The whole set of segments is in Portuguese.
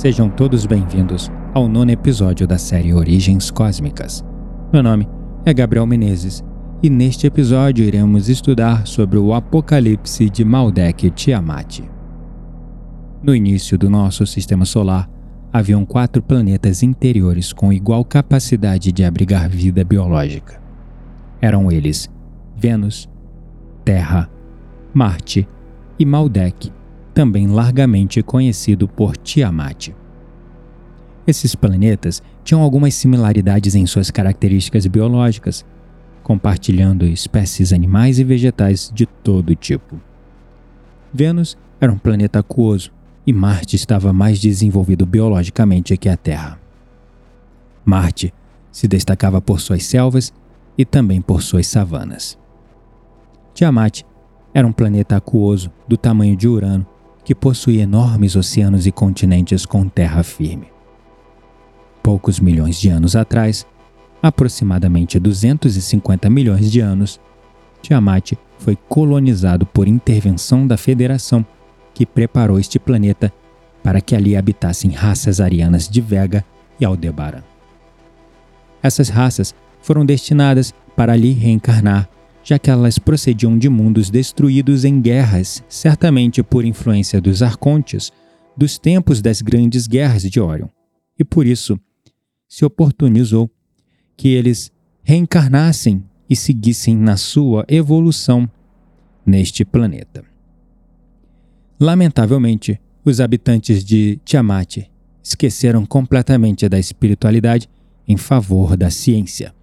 Sejam todos bem-vindos ao nono episódio da série Origens Cósmicas. Meu nome é Gabriel Menezes e neste episódio iremos estudar sobre o Apocalipse de Maldek Tiamat. No início do nosso sistema solar, haviam quatro planetas interiores com igual capacidade de abrigar vida biológica. Eram eles Vênus, Terra, Marte e Maldek, também largamente conhecido por Tiamat. Esses planetas tinham algumas similaridades em suas características biológicas, compartilhando espécies animais e vegetais de todo tipo. Vênus era um planeta aquoso e Marte estava mais desenvolvido biologicamente que a Terra. Marte se destacava por suas selvas e também por suas savanas. Tiamat era um planeta aquoso do tamanho de Urano que possuía enormes oceanos e continentes com terra firme. Poucos milhões de anos atrás, aproximadamente 250 milhões de anos, Tiamat foi colonizado por intervenção da Federação, que preparou este planeta para que ali habitassem raças arianas de Vega e Aldebaran. Essas raças foram destinadas para ali reencarnar já que elas procediam de mundos destruídos em guerras, certamente por influência dos arcontes, dos tempos das grandes guerras de Orion, e por isso se oportunizou que eles reencarnassem e seguissem na sua evolução neste planeta. Lamentavelmente, os habitantes de Tiamat esqueceram completamente da espiritualidade em favor da ciência.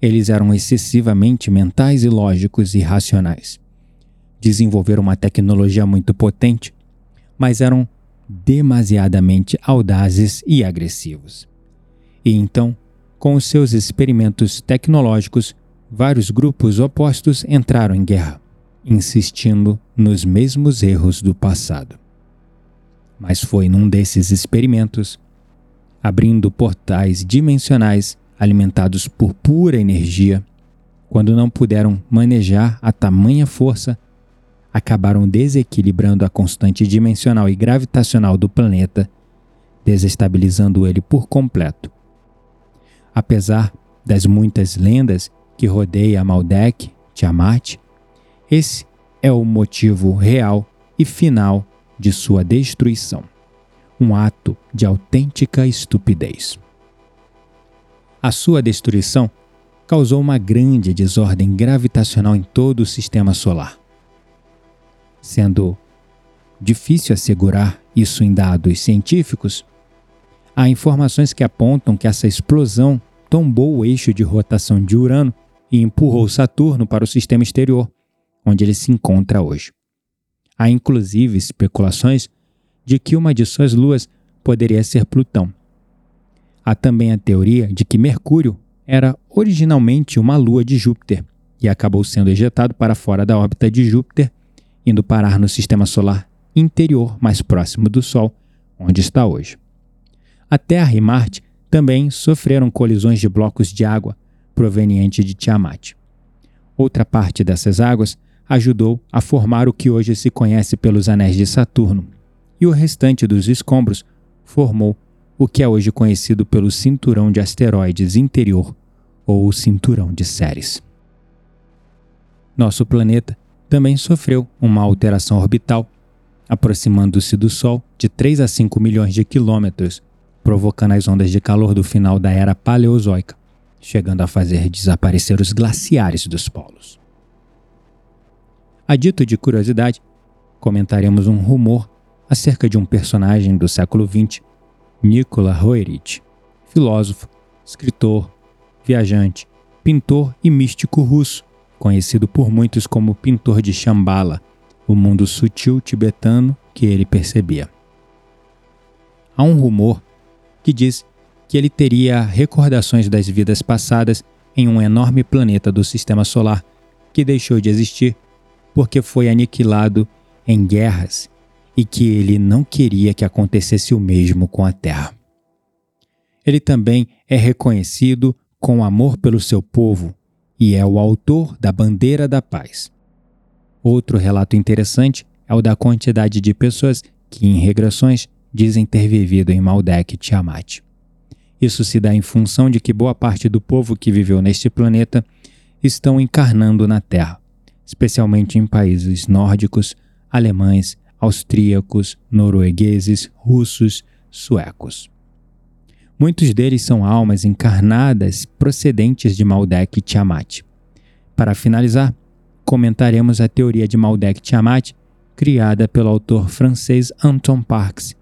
Eles eram excessivamente mentais e lógicos e racionais. Desenvolveram uma tecnologia muito potente, mas eram demasiadamente audazes e agressivos. E então, com os seus experimentos tecnológicos, vários grupos opostos entraram em guerra, insistindo nos mesmos erros do passado. Mas foi num desses experimentos, abrindo portais dimensionais alimentados por pura energia, quando não puderam manejar a tamanha força, acabaram desequilibrando a constante dimensional e gravitacional do planeta, desestabilizando ele por completo. Apesar das muitas lendas que rodeiam Maldek, Tiamat, esse é o motivo real e final de sua destruição. Um ato de autêntica estupidez. A sua destruição causou uma grande desordem gravitacional em todo o sistema solar. Sendo difícil assegurar isso em dados científicos, há informações que apontam que essa explosão tombou o eixo de rotação de Urano e empurrou Saturno para o sistema exterior, onde ele se encontra hoje. Há inclusive especulações de que uma de suas luas poderia ser Plutão. Há também a teoria de que Mercúrio era originalmente uma lua de Júpiter e acabou sendo ejetado para fora da órbita de Júpiter, indo parar no sistema solar interior mais próximo do Sol, onde está hoje. A Terra e Marte também sofreram colisões de blocos de água proveniente de Tiamat. Outra parte dessas águas ajudou a formar o que hoje se conhece pelos anéis de Saturno, e o restante dos escombros formou o que é hoje conhecido pelo cinturão de asteroides interior ou o cinturão de Ceres. Nosso planeta também sofreu uma alteração orbital, aproximando-se do Sol de 3 a 5 milhões de quilômetros, provocando as ondas de calor do final da era Paleozoica, chegando a fazer desaparecer os glaciares dos polos. A dito de curiosidade, comentaremos um rumor acerca de um personagem do século XX Nikola Roerich, filósofo, escritor, viajante, pintor e místico russo, conhecido por muitos como pintor de Shambhala, o mundo sutil tibetano que ele percebia. Há um rumor que diz que ele teria recordações das vidas passadas em um enorme planeta do sistema solar que deixou de existir porque foi aniquilado em guerras e que ele não queria que acontecesse o mesmo com a terra. Ele também é reconhecido com amor pelo seu povo e é o autor da Bandeira da Paz. Outro relato interessante é o da quantidade de pessoas que, em regressões, dizem ter vivido em Maldek Tiamat. Isso se dá em função de que boa parte do povo que viveu neste planeta estão encarnando na Terra, especialmente em países nórdicos, alemães, austríacos, noruegueses, russos, suecos. Muitos deles são almas encarnadas procedentes de Maldek Tiamat. Para finalizar, comentaremos a teoria de Maldek Tiamat, criada pelo autor francês Anton Parks,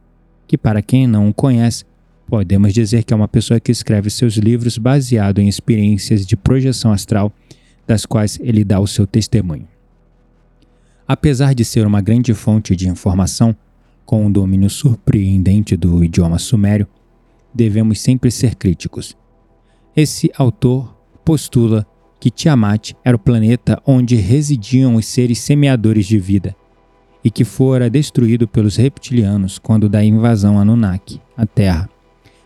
que para quem não o conhece, podemos dizer que é uma pessoa que escreve seus livros baseado em experiências de projeção astral, das quais ele dá o seu testemunho. Apesar de ser uma grande fonte de informação, com um domínio surpreendente do idioma sumério, devemos sempre ser críticos. Esse autor postula que Tiamat era o planeta onde residiam os seres semeadores de vida e que fora destruído pelos reptilianos quando da invasão Anunnaki, a Terra,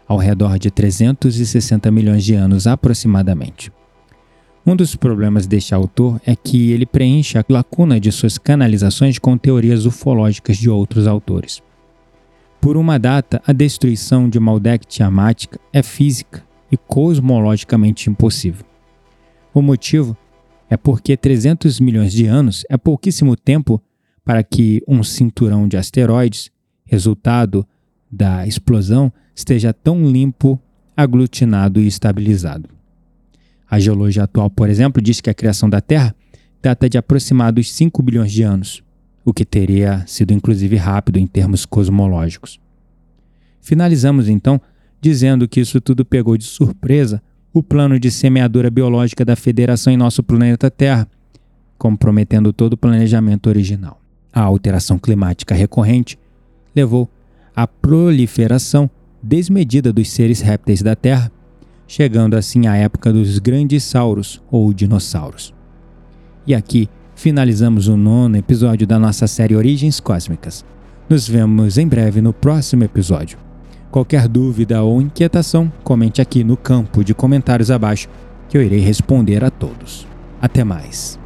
ao redor de 360 milhões de anos aproximadamente. Um dos problemas deste autor é que ele preenche a lacuna de suas canalizações com teorias ufológicas de outros autores. Por uma data, a destruição de Maldek Tiamat é física e cosmologicamente impossível. O motivo é porque 300 milhões de anos é pouquíssimo tempo para que um cinturão de asteroides, resultado da explosão, esteja tão limpo, aglutinado e estabilizado. A geologia atual, por exemplo, diz que a criação da Terra data de aproximados 5 bilhões de anos, o que teria sido inclusive rápido em termos cosmológicos. Finalizamos então dizendo que isso tudo pegou de surpresa o plano de semeadura biológica da Federação em nosso planeta Terra, comprometendo todo o planejamento original. A alteração climática recorrente levou à proliferação desmedida dos seres répteis da Terra, chegando assim à época dos grandes sauros ou dinossauros. E aqui finalizamos o nono episódio da nossa série Origens Cósmicas. Nos vemos em breve no próximo episódio. Qualquer dúvida ou inquietação, comente aqui no campo de comentários abaixo que eu irei responder a todos. Até mais!